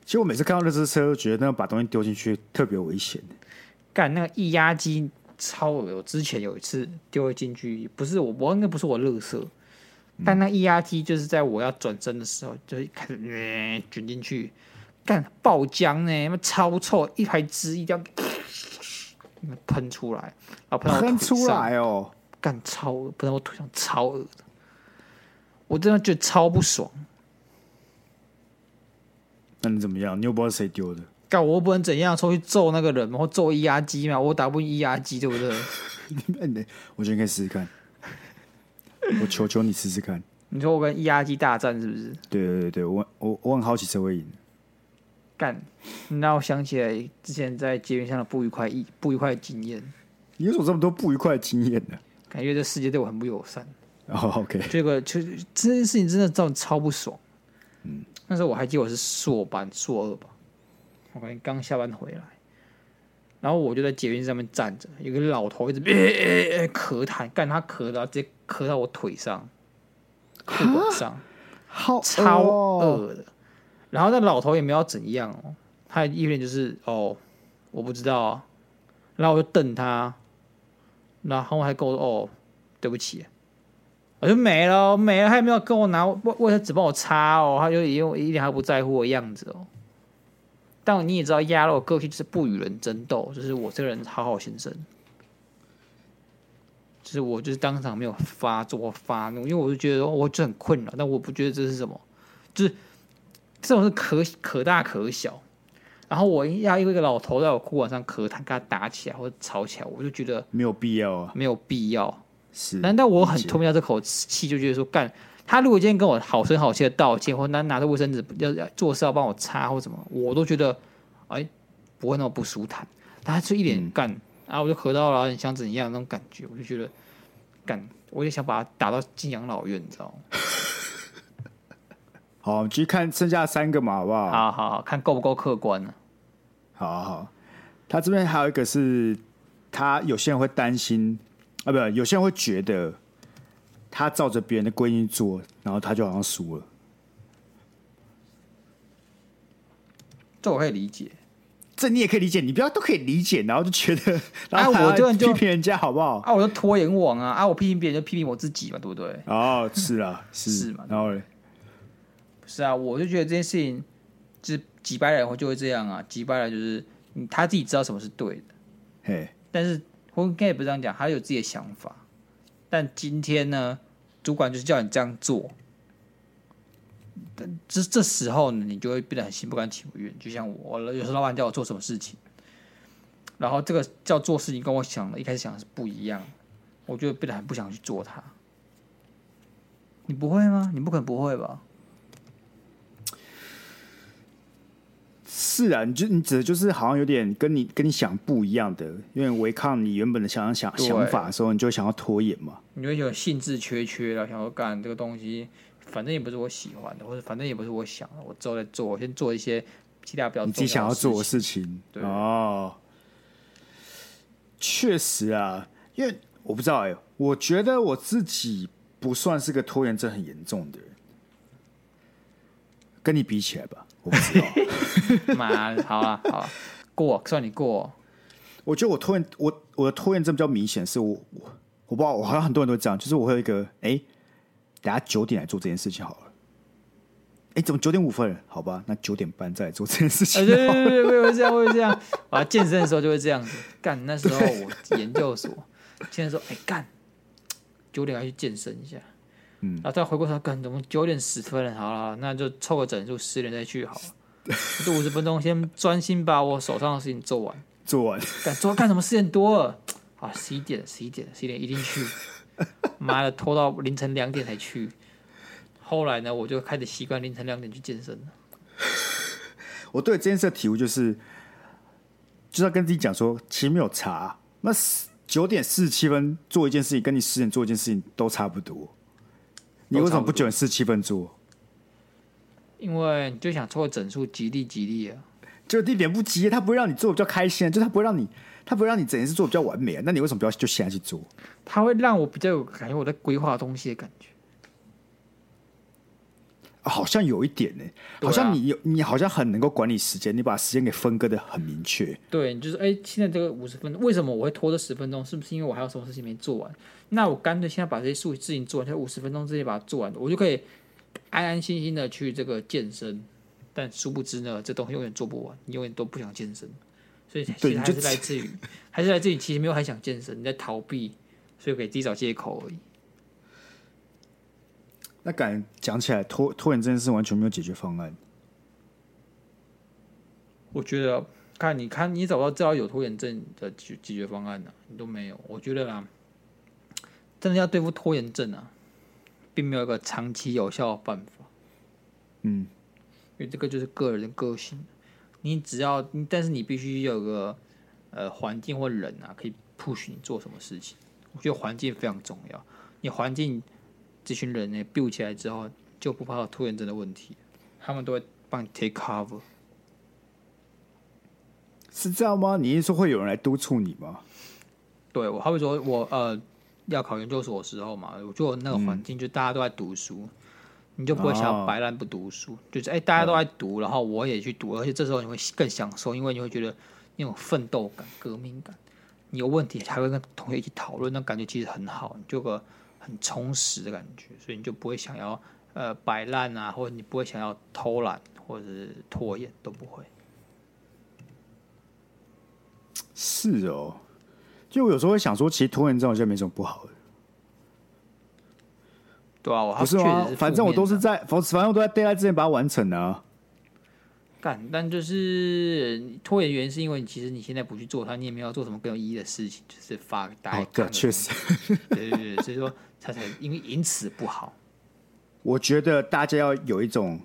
其实我每次看到那只车，都觉得那把东西丢进去特别危险。干那个液压机超恶，我之前有一次丢了进去，不是我，我应该不是我垃圾，嗯、但那液压机就是在我要转身的时候，就开始卷进去，干爆浆呢，超臭，一排汁一定要 喷出来，喷出来哦，干超不然我腿上超恶的，我真的觉得超不爽。那你怎么样？你又不知道谁丢的？干我又不能怎样，出去揍那个人或揍液压机嘛？我打不赢液压机，对不对？我觉得你可以试试看。我求求你试试看。你说我跟液压机大战是不是？对对对对，我我我很好奇谁会赢。干，那我想起来之前在捷运上的不愉快一，不愉快的经验。你有什么这么多不愉快的经验呢？感觉这世界对我很不友善。哦、oh,，OK，这个就这件事情真的造成超不爽。嗯。那时候我还记得我是硕班硕二吧，我感觉刚下班回来，然后我就在捷运上面站着，有个老头一直咳咳痰，干他咳到直接咳到我腿上、裤管上，好超恶的。然后那老头也没有怎样哦，他一脸就是哦，我不知道啊。然后我就瞪他，然后我还跟我说哦，对不起。我就没了，没了，他也没有跟我拿卫卫生纸帮我擦哦，他就一一点还不在乎的样子哦。但你也知道，鸭肉个性就是不与人争斗，就是我这个人好好先生，就是我就是当场没有发作发怒，因为我就觉得我就很困扰，但我不觉得这是什么，就是这种是可可大可小。然后我要一个一个老头在我裤管上咳痰，跟他打起来或者吵起来，我就觉得没有必要啊，没有必要。是，难道我很吞不下这口气，就觉得说干他如果今天跟我好声好气的道歉，或拿拿着卫生纸要要做事要帮我擦或什么，我都觉得哎不会那么不舒坦。他就一脸干、嗯、啊，我就咳到了，你想怎样那种感觉，我就觉得干，我也想把他打到进养老院，你知道吗？好，我们继续看剩下三个嘛，好不好？好好好，看够不够客观呢、好好，他这边还有一个是，他有些人会担心。啊，不，有些人会觉得他照着别人的规矩做，然后他就好像输了。这我可以理解，这你也可以理解，你不要都可以理解，然后就觉得，然后我就批评人家好不好？啊，我就拖延网啊，啊，我批评别人就批评我自己嘛，对不对？哦，是啊，是是嘛，然后嘞，是啊，我就觉得这件事情，就是几百人会就会这样啊，几百人就是他自己知道什么是对的，嘿，但是。我应该也不这样讲，他有自己的想法。但今天呢，主管就是叫你这样做，但这这时候呢，你就会变得很心不甘情不愿。就像我，有时候老板叫我做什么事情，然后这个叫做事情跟我想的一开始想的是不一样，我就变得很不想去做它。你不会吗？你不可能不会吧？是啊，你就你指的就是好像有点跟你跟你想不一样的，因为违抗你原本的想想想法的时候，你就想要拖延嘛。你会有兴致缺缺了，想要干这个东西，反正也不是我喜欢的，或者反正也不是我想的，我之后再做，我先做一些其他比较你自己想要做的事情。对哦，确实啊，因为我不知道哎、我觉得我自己不算是个拖延症很严重的人，跟你比起来吧，我不知道。妈，好了好了，过算你过。我觉得我拖延，我我的拖延症比较明显，是我我我不知道，我好像很多人都这样，就是我会有一个，哎、欸，等下九点来做这件事情好了。哎、欸，怎么九点五分？好吧，那九点半再来做这件事情。对对对对，我也会这样，我也会这样。啊，健身的时候就会这样子干。那时候我研究所，现在说，哎、欸，干，九点要去健身一下。嗯，然后再回过头干，怎么九点十分了？好了，那就凑个整数，十点再去好了。这五十分钟先专心把我手上的事情做完。做完，干做干什么？十点多了，啊，十一点，十一点，十一点一定去。妈的，拖到凌晨两点才去。后来呢，我就开始习惯凌晨两点去健身了。我对这件事的体悟就是，就是要跟自己讲说，其实没有差。那九点四十七分做一件事情，跟你十点做一件事情都差不多。你为什么不卷四七分做？因为你就想凑个整数，吉利吉利啊。就一点不急，他不会让你做比较开心，就他不会让你，他不会让你整件事做比较完美啊。那你为什么不要就现在去做？他会让我比较有感觉，我在规划东西的感觉。好像有一点呢、欸，好像你有，你好像很能够管理时间，你把时间给分割的很明确。对，就是哎、欸，现在这个五十分钟，为什么我会拖这十分钟？是不是因为我还有什么事情没做完？那我干脆现在把这些事情做完，在五十分钟之内把它做完，我就可以安安心心的去这个健身。但殊不知呢，这东西永远做不完，你永远都不想健身，所以其实还是来自于，还是来自于其实没有很想健身，你在逃避，所以给自己找借口而已。那敢讲起来，拖拖延这件事完全没有解决方案。我觉得，看你看你找不到至少有拖延症的解解决方案呢、啊？你都没有。我觉得啦，真的要对付拖延症啊，并没有一个长期有效的办法。嗯。因为这个就是个人的个性，你只要，但是你必须有个呃环境或人啊，可以 push 你做什么事情。我觉得环境非常重要，你环境这群人呢 build 起来之后，就不怕有拖延症的问题，他们都会帮你 take cover。是这样吗？你是说会有人来督促你吗？对，我好比说我呃要考研究所的时候嘛，我就那个环境就大家都在读书。嗯你就不会想要摆烂不读书，哦、就是哎、欸，大家都在读，然后我也去读，而且这时候你会更享受，因为你会觉得那种奋斗感、革命感。你有问题还会跟同学一起讨论，那感觉其实很好，你就个很充实的感觉，所以你就不会想要呃摆烂啊，或者你不会想要偷懒或者是拖延，都不会。是哦，就我有时候会想说，其实拖延症好像没什么不好的。对啊，我不是吗？反正我都是在，反正我都在 deadline 之前把它完成啊。干，但就是拖延原因是因为你其实你现在不去做它，你也没有做什么更有意义的事情，就是发给大家看。确实，对对对，所以说他才因为因此不好。我觉得大家要有一种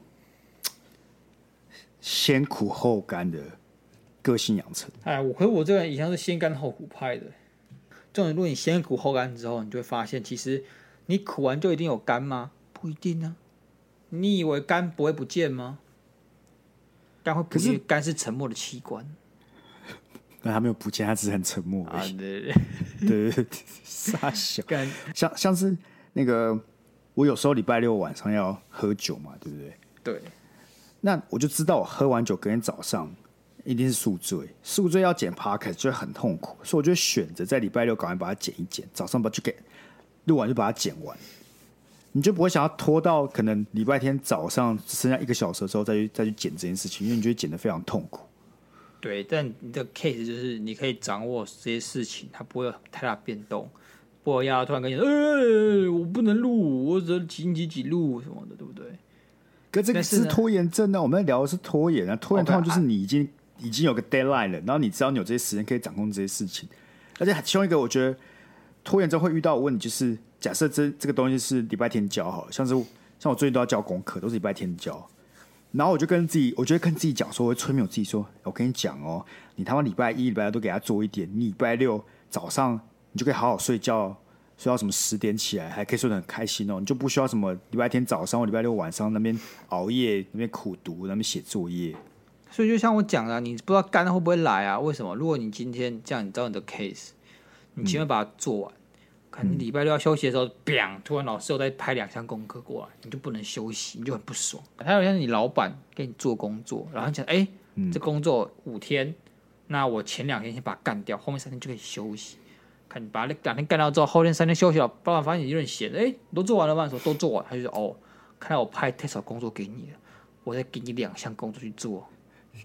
先苦后甘的个性养成。哎，我可是我这个人一向是先甘后苦派的。这种如果你先苦后甘之后，你就会发现其实。你苦完就一定有甘吗？不一定啊。你以为甘不会不见吗？甘会不是肝是沉默的器官。那他没有不见，他只是很沉默而已。啊、对对 对，傻小。像像是那个，我有时候礼拜六晚上要喝酒嘛，对不对？对。那我就知道，我喝完酒，隔天早上一定是宿醉。宿醉要剪 podcast 就会很痛苦，所以我就选择在礼拜六赶快把它剪一剪，早上把就给。录完就把它剪完，你就不会想要拖到可能礼拜天早上只剩下一个小时的时候再去再去剪这件事情，因为你觉得剪得非常痛苦。对，但你的 case 就是你可以掌握这些事情，它不会有太大变动，不会要突然跟你说，呃，我不能录，我只能几几几录什么的，对不对？可这个是拖延症呢？我们在聊的是拖延啊，拖延通常就是你已经已经有个 deadline 了，然后你知道你有这些时间可以掌控这些事情，而且其中一个我觉得。拖延症会遇到的问题，就是假设这这个东西是礼拜天交好了，像是像我最近都要交功课，都是礼拜天交，然后我就跟自己，我就会跟自己讲说，我会催眠我自己说，我跟你讲哦，你他妈礼拜一、礼拜二都给他做一点，你礼拜六早上你就可以好好睡觉，睡到什么十点起来，还可以睡得很开心哦，你就不需要什么礼拜天早上或礼拜六晚上那边熬夜、那边苦读、那边写作业。所以就像我讲的，你不知道肝会不会来啊？为什么？如果你今天这样，你知道你的 case。你前面把它做完，可能礼拜六要休息的时候，砰！突然老师又在拍两项功课过来，你就不能休息，你就很不爽。还有像你老板给你做工作，然后讲，哎、欸，嗯、这工作五天，那我前两天先把它干掉，后面三天就可以休息。看你把那两天干掉之后，后天三天休息了，老板发现你有点闲，哎、欸，都做完了吗？说都做完，他就说，哦，看来我派太少工作给你了，我再给你两项工作去做。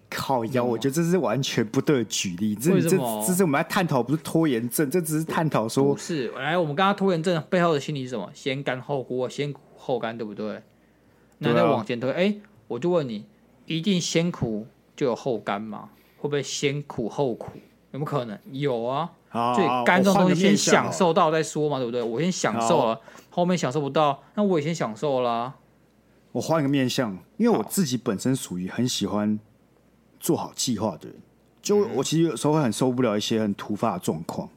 靠腰，我觉得这是完全不对的举例。这这这是我们在探讨，不是拖延症，这只是探讨说。不是，来，我们刚刚拖延症背后的心理是什么？先干后苦，先苦后甘，对不对？那再往前推，哎、啊，我就问你，一定先苦就有后甘吗？会不会先苦后苦？有没有可能？有啊。所以甘这种东西先享受到再说嘛，对不对？我先享受了，后面享受不到，那我也先享受啦、啊。我换一个面向，因为我自己本身属于很喜欢。做好计划的人，就我其实有时候会很受不了一些很突发的状况，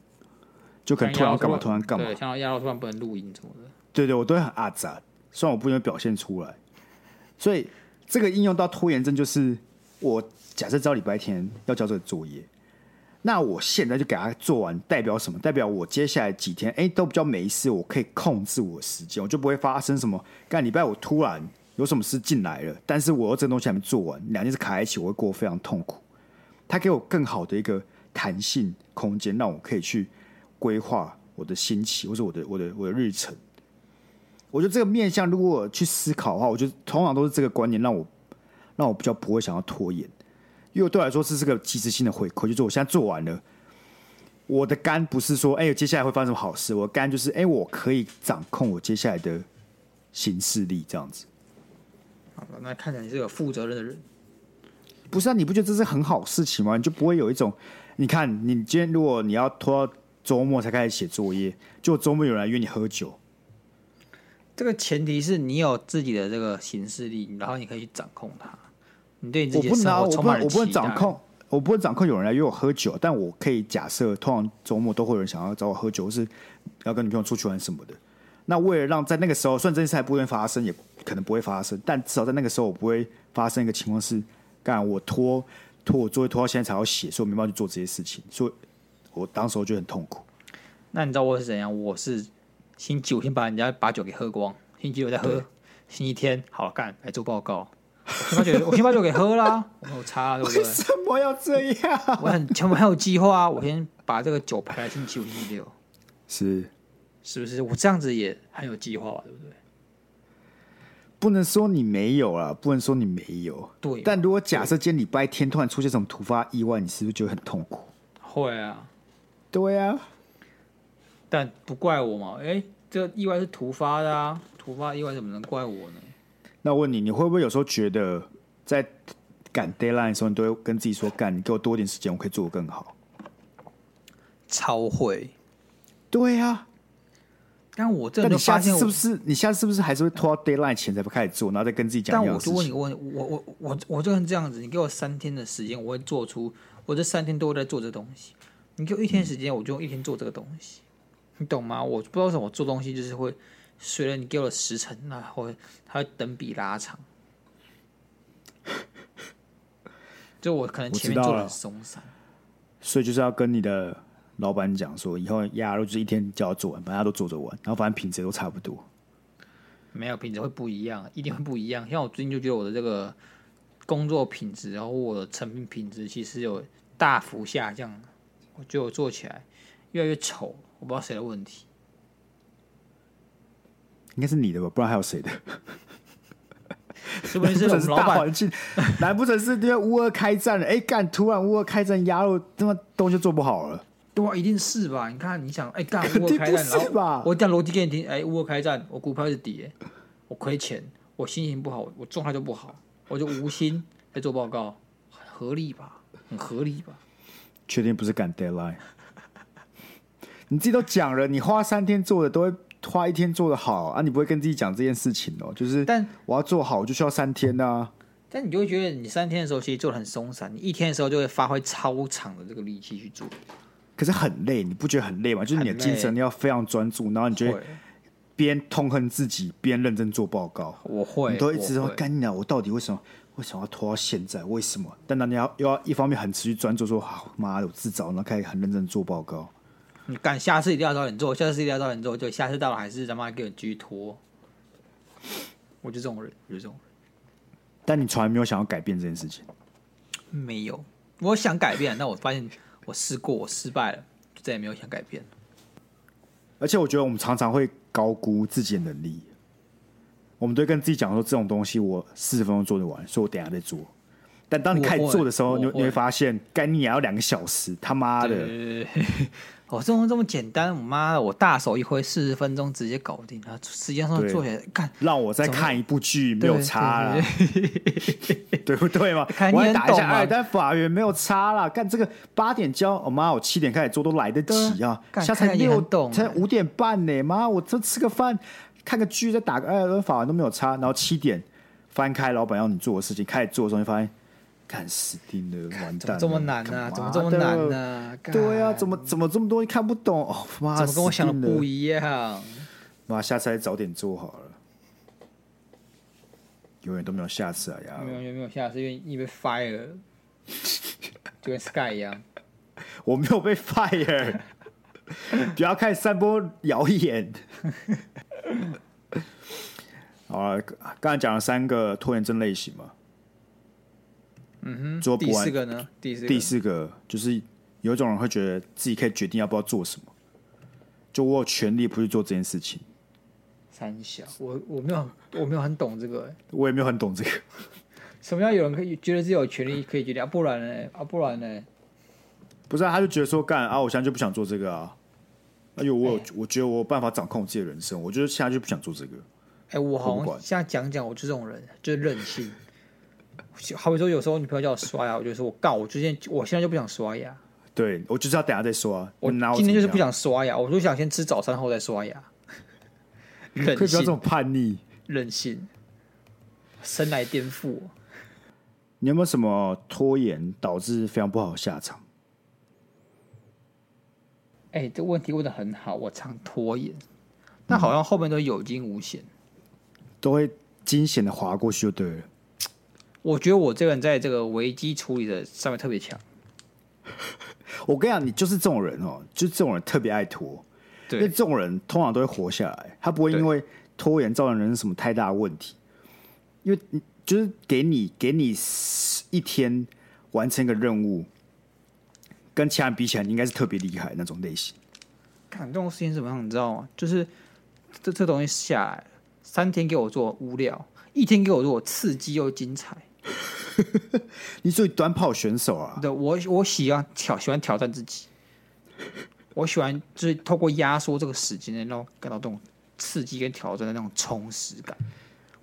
就可能突然干嘛，突然干嘛，对，像亚到突然不能录音什么的，对对，我都会很阿杂，虽然我不能表现出来。所以这个应用到拖延症，就是我假设知道礼拜天要交这个作业，那我现在就给他做完，代表什么？代表我接下来几天，哎，都比较没事，我可以控制我的时间，我就不会发生什么。干礼拜我突然。有什么事进来了，但是我又这个东西还没做完，两件事卡在一起，我会过非常痛苦。他给我更好的一个弹性空间，让我可以去规划我的心情或者我的我的我的日程。我觉得这个面向如果去思考的话，我觉得通常都是这个观念让我让我比较不会想要拖延，因为对我来说是这个即时性的回馈，就是我现在做完了，我的肝不是说哎，接下来会发生什么好事，我的肝就是哎，我可以掌控我接下来的行事力这样子。那看起来你是个负责任的人，不是啊？你不觉得这是很好事情吗？你就不会有一种，你看，你今天如果你要拖到周末才开始写作业，就周末有人来约你喝酒，这个前提是你有自己的这个行事力，然后你可以去掌控它。你对你自己的生活充满了期待。我不能，我不能掌控，我不能掌控有人来约我喝酒，但我可以假设，通常周末都会有人想要找我喝酒，是要跟女朋友出去玩什么的。那为了让在那个时候，虽然这件事还不会发生，也可能不会发生，但至少在那个时候，我不会发生一个情况是，干我拖拖我作业拖到现在才要写，所以我没办法去做这些事情，所以我当时候就很痛苦。那你知道我是怎样？我是星期五先把人家把酒给喝光，星期六再喝，星期天好干来做报告，我先把酒我先把酒给喝啦，我没有差，对不对？为什么要这样？我很全部很有计划啊，我先把这个酒排在星期五、星期六，是。是不是我这样子也很有计划吧，对不对？不能说你没有啊，不能说你没有。对，但如果假设今天礼拜天突然出现什么突发意外，你是不是觉得很痛苦？会啊，对啊。但不怪我嘛？哎，这个意外是突发的啊，突发意外怎么能怪我呢？那我问你，你会不会有时候觉得在赶 deadline 的时候，你都会跟自己说：“干，你给我多点时间，我可以做得更好。”超会。对啊。但我这，你下次是不是？你下次是不是还是会拖到 deadline 前才不开始做，然后再跟自己讲？但我就问你个问题，我我我我就是这样子，你给我三天的时间，我会做出我这三天都会在做这东西。你给我一天时间，我就用一天做这个东西，你懂吗？我不知道为什么我做东西就是会随着你给我的时辰，那会它会等比拉长。就我可能前面做的很松散，所以就是要跟你的。老板讲说，以后鸭肉就是一天就要做完，反正他都做着完，然后反正品质都差不多。没有品质会不一样，一定会不一样。像我最近就觉得我的这个工作品质，然后我的成品品质其实有大幅下降。我觉得我做起来越来越丑，我不知道谁的问题。应该是你的吧？不然还有谁的？是不是我们老板？环境，难不成是因为乌俄开战了？哎，干！突然乌俄开战，鸭肉他妈东西做不好了。对啊，一定是吧？你看，你想，哎，干乌俄开战，然后我讲逻辑给你听，哎，乌俄开战，我股票是跌，我亏钱，我心情不好，我状态就不好，我就无心在做报告，很合理吧？很合理吧？确定不是赶 deadline？你自己都讲了，你花三天做的，都会花一天做的好啊！你不会跟自己讲这件事情哦，就是，但我要做好，我就需要三天啊。但你就会觉得，你三天的时候其实做的很松散，你一天的时候就会发挥超长的这个力气去做。可是很累，你不觉得很累吗？就是你的精神要非常专注，然后你觉得边痛恨自己边认真做报告。我会，你都一直说干你啊！我到底为什么为什么要拖到现在？为什么？但那你要又要一方面很持续专注，说好妈的我自找，然后开始很认真做报告。你干，下次一定要早点做，下次一定要早点做，就下次到了还是他妈给我继续拖。我就这种人，我就这种人。但你从来没有想要改变这件事情？没有，我想改变，但我发现我试过，我失败了，就再也没有想改变。而且我觉得我们常常会高估自己的能力。我们都会跟自己讲说，这种东西我四十分钟做得完，所以我等下再做。但当你开始做的时候，你你会发现，干你也要两个小时，他妈的！哦，这么这么简单，我妈的，我大手一挥，四十分钟直接搞定。然后时间上做起来，干让我再看一部剧，没有差了，对 不对嘛？看你打一下二单法院没有差了。干这个八点交，我妈，我七点开始做都来得及啊。现在才六，才五点半呢，妈，我这吃个饭，看个剧，再打个二单法院都没有差。然后七点翻开老板要你做的事情，开始做的时候，你发现。看死定了，完蛋了！怎么这么难呢？怎么这么难呢？对啊，怎么怎么这么多你看不懂？哦妈，怎么跟我想的不一样？妈，下次还早点做好了，永远都没有下次啊！呀，永远没有下次，因为你被 fire，就跟 Sky 一样。我没有被 fire，不要开始散播谣言。好啊，刚才讲了三个拖延症类型嘛。嗯哼，做不完。第四个呢？第四个，第四个就是有一种人会觉得自己可以决定要不要做什么，就我有权利不去做这件事情。三小，我我没有我没有很懂这个，我也没有很懂这个。什么叫有人可以觉得自己有权利可以决定啊？不然呢？啊，不然呢？不是啊，他就觉得说干啊，我现在就不想做这个啊。哎呦，我有，我觉得我有办法掌控我自己的人生，我觉得现在就不想做这个。哎，我好像现在讲讲，我这种人，就是任性。好比说，有时候女朋友叫我刷牙，我就说我告我最近，我现在就不想刷牙。对，我就是要等下再刷。我今天就是不想刷牙，我就想先吃早餐后再刷牙。可以不要这么叛逆、任性，生来颠覆我。你有没有什么拖延导致非常不好的下场？哎、欸，这问题问的很好。我常拖延，但好像后面都有惊无险，都会惊险的划过去就对了。我觉得我这个人在这个危机处理的上面特别强。我跟你讲，你就是这种人哦，就是这种人特别爱拖。对，因为这种人通常都会活下来，他不会因为拖延造成人什么太大的问题。因为就是给你给你一天完成一个任务，跟其他人比起来，你应该是特别厉害那种类型。看这种事情怎么样，你知道吗？就是这这东西下来，三天给我做无聊，一天给我做刺激又精彩。你属于短跑选手啊？对，我我喜欢挑喜欢挑战自己，我喜欢就是透过压缩这个时间，然后感到这种刺激跟挑战的那种充实感。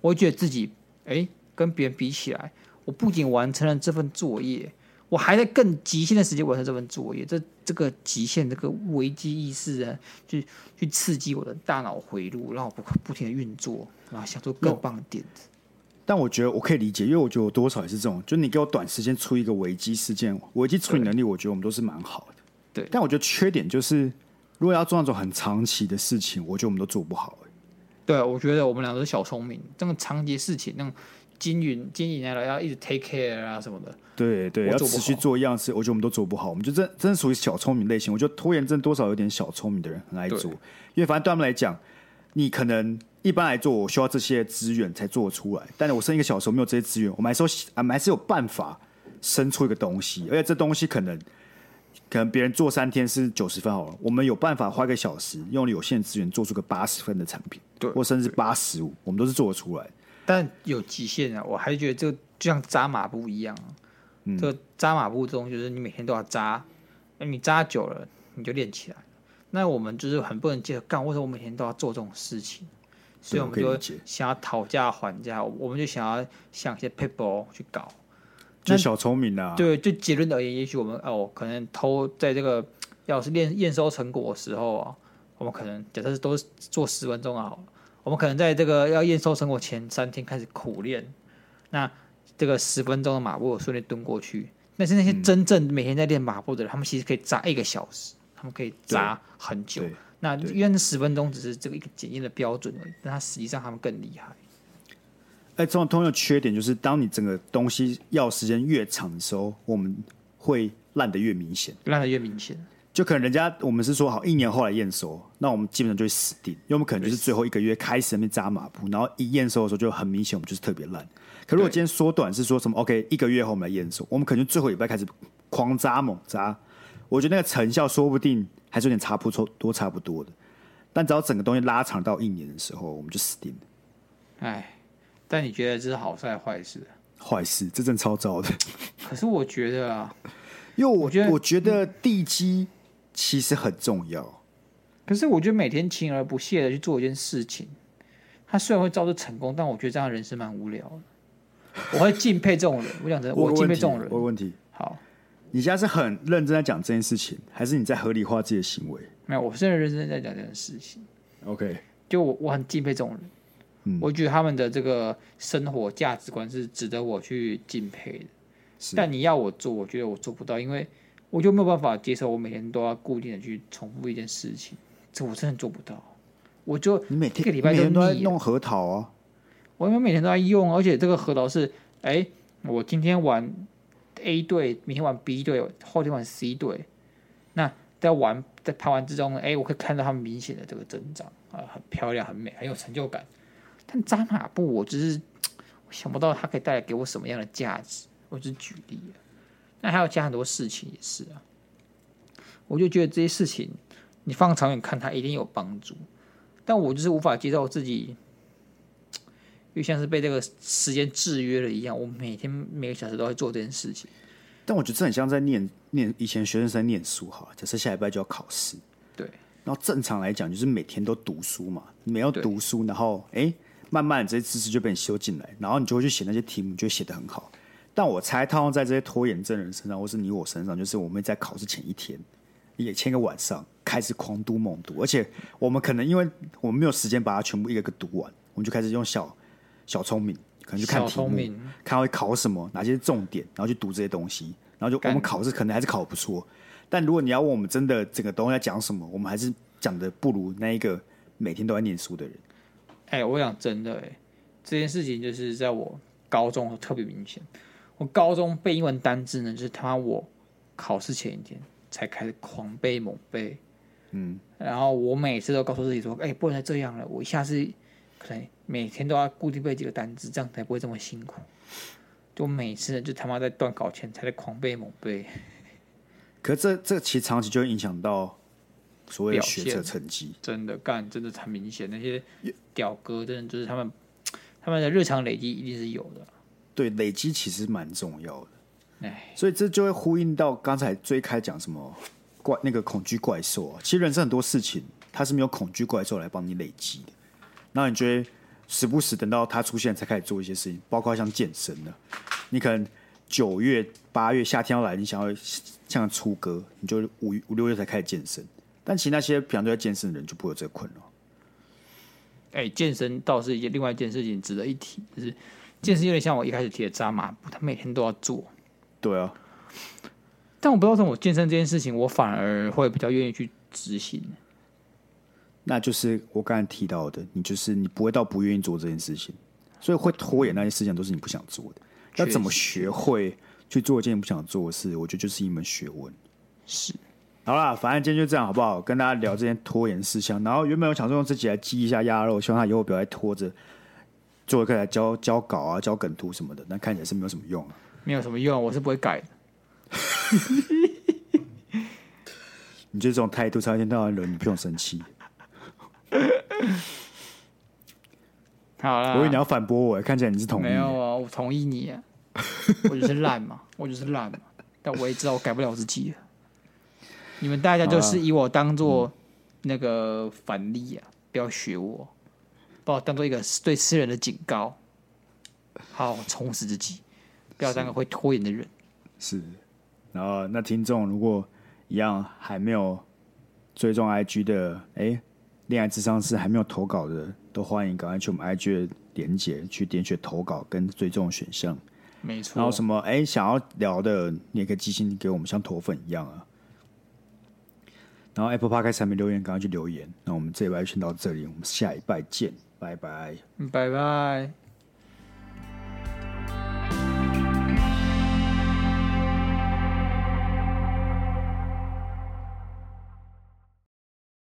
我觉得自己哎、欸，跟别人比起来，我不仅完成了这份作业，我还在更极限的时间完成这份作业。这这个极限，这个危机意识啊，去去刺激我的大脑回路，让我不不停的运作，然后想出更棒的点子。但我觉得我可以理解，因为我觉得我多少也是这种，就你给我短时间出一个危机事件，危机处理能力，我觉得我们都是蛮好的。对，但我觉得缺点就是，如果要做那种很长期的事情，我觉得我们都做不好。对，我觉得我们两个是小聪明，这种长期事情，那种经营经营来了要一直 take care 啊什么的，对对，要持续做一样事，我觉得我们都做不好。我们就真真属于小聪明类型。我觉得拖延症多少有点小聪明的人很爱做，因为反正对他们来讲，你可能。一般来做，我需要这些资源才做得出来。但是我生一个小时候没有这些资源，我们还说，我们还是有办法生出一个东西。而且这东西可能，可能别人做三天是九十分好了，我们有办法花一个小时，用有限资源做出个八十分的产品，对，或甚至八十五，我们都是做得出来。但有极限啊！我还是觉得这个就像扎马步一样，嗯，这个扎马步这种就是你每天都要扎，那你扎久了你就练起来。那我们就是很不能接受干，为什么我每天都要做这种事情？所以我们就想要讨价还价，我们就想要想一些 people 去搞，就小聪明啊。对，就结论而言，也许我们哦，可能偷在这个要是验验收成果的时候啊，我们可能假设是都是做十分钟啊，我们可能在这个要验收成果前三天开始苦练，那这个十分钟的马步顺利蹲过去。但是那些真正每天在练马步的人，嗯，他们其实可以扎一个小时，他们可以扎很久。那因为那十分钟只是这个一个检验的标准而已，但它实际上他们更厉害。哎，这种通用的缺点就是，当你整个东西要时间越长的时候，我们会烂的越明显，烂的越明显。就可能人家我们是说好一年后来验收，那我们基本上就会死定，因为我们可能就是最后一个月开始那边扎马步，然后一验收的时候就很明显，我们就是特别烂。可如果今天缩短是说什么？OK，一个月后我们来验收，我们可能最后礼拜开始狂扎猛扎，我觉得那个成效说不定还是有点差不多，多差不多的。但只要整个东西拉长到一年的时候，我们就死定了。哎，但你觉得这是好事还是坏事？坏事，这真超糟的。可是我觉得啊，因为我觉得我觉得地基。其实很重要，可是我觉得每天勤而不懈的去做一件事情，它虽然会造就成功，但我觉得这样的人生蛮无聊的。我会敬佩这种人，我讲真的，我敬佩这种人。我有问题，好，你现在是很认真在讲这件事情，还是你在合理化自己的行为？没有，我是认真在讲这件事情。OK，就我我很敬佩这种人，嗯，我觉得他们的这个生活价值观是值得我去敬佩的。但你要我做，我觉得我做不到，因为。我就没有办法接受，我每天都要固定的去重复一件事情，这我真的做不到。我就你每天一个礼拜都在弄核桃啊，我因为每天都在用，而且这个核桃是，哎，我今天玩 A 队，明天玩 B 队，后天玩 C 队，那在玩在排完之中，哎，我可以看到他们明显的这个增长啊，很漂亮，很美，很有成就感。但扎马步，我只是我想不到它可以带来给我什么样的价值，我只是举例啊。那还有加很多事情也是啊，我就觉得这些事情你放长远看，它一定有帮助。但我就是无法接受自己，又像是被这个时间制约了一样。我每天每个小时都在做这件事情。但我觉得这很像在念念以前学生在念书哈。假设下礼拜就要考试，对。然后正常来讲就是每天都读书嘛，没有读书，然后哎，慢慢这些知识就被你修进来，然后你就会去写那些题目，就会写得很好。但我猜套用在这些拖延症人身上，或是你我身上，就是我们在考试前一天，也前一个晚上开始狂读猛读，而且我们可能因为我们没有时间把它全部一个个读完，我们就开始用小小聪明，可能去看题目，看会考什么，哪些重点，然后去读这些东西，然后就我们考试可能还是考得不错，但如果你要问我们真的整个东西在讲什么，我们还是讲的不如那一个每天都在念书的人。哎、欸，我想真的哎、欸，这件事情就是在我高中特别明显。我高中背英文单字呢，就是他妈我考试前一天才开始狂背猛背，嗯，然后我每次都告诉自己说，哎、欸，不能再这样了，我一下次可能每天都要固定背几个单词，这样才不会这么辛苦。就每次就他妈在断考前才在狂背猛背。可这这其实长期就会影响到所谓的学测成绩，真的干真的很明显，那些屌哥真的就是他们 他们的日常累积一定是有的。对，累积其实蛮重要的，哎，所以这就会呼应到刚才最开讲什么怪那个恐惧怪兽啊。其实人生很多事情，它是没有恐惧怪兽来帮你累积的。那你觉得时不时等到它出现才开始做一些事情，包括像健身的？你可能九月、八月夏天要来，你想要像出歌，你就五五六月才开始健身。但其实那些平常都在健身的人就不会有这个困扰。哎，健身倒是一件另外一件事情值得一提，就是。健身有点像我一开始提的扎马步，他每天都要做。对啊，但我不知道为什么我健身这件事情，我反而会比较愿意去执行。那就是我刚才提到的，你就是你不会到不愿意做这件事情，所以会拖延那些事情都是你不想做的。要怎么学会去做一件你不想做的事？我觉得就是一门学问。是，好啦，反正今天就这样，好不好？跟大家聊这件拖延事项。然后原本我想说用自己来记一下鸭肉，希望他以后不要再拖着。做课来交交稿啊，交梗图什么的，那看起来是没有什么用啊。没有什么用，我是不会改的。你就这种态度，差一天到晚惹你不用生气。好了，我以为你要反驳我，看起来你是同意。没有啊，我同意你啊。我就是烂嘛，我就是烂嘛。但我也知道我改不了自己。你们大家就是以我当做那个反例啊，不要学我。把我当做一个对私人的警告，好好充实自己，不要当个会拖延的人。是，然后那听众如果一样还没有追踪 IG 的，哎，恋爱智商是还没有投稿的，都欢迎赶快去我们 IG 的连接去点选投稿跟追踪选项。没错。然后什么哎想要聊的，你也可以寄信给我们，像头粉一样啊。然后 Apple Podcast 上面留言，赶快去留言。那我们这一拜就先到这里，我们下一拜见。拜拜，拜拜。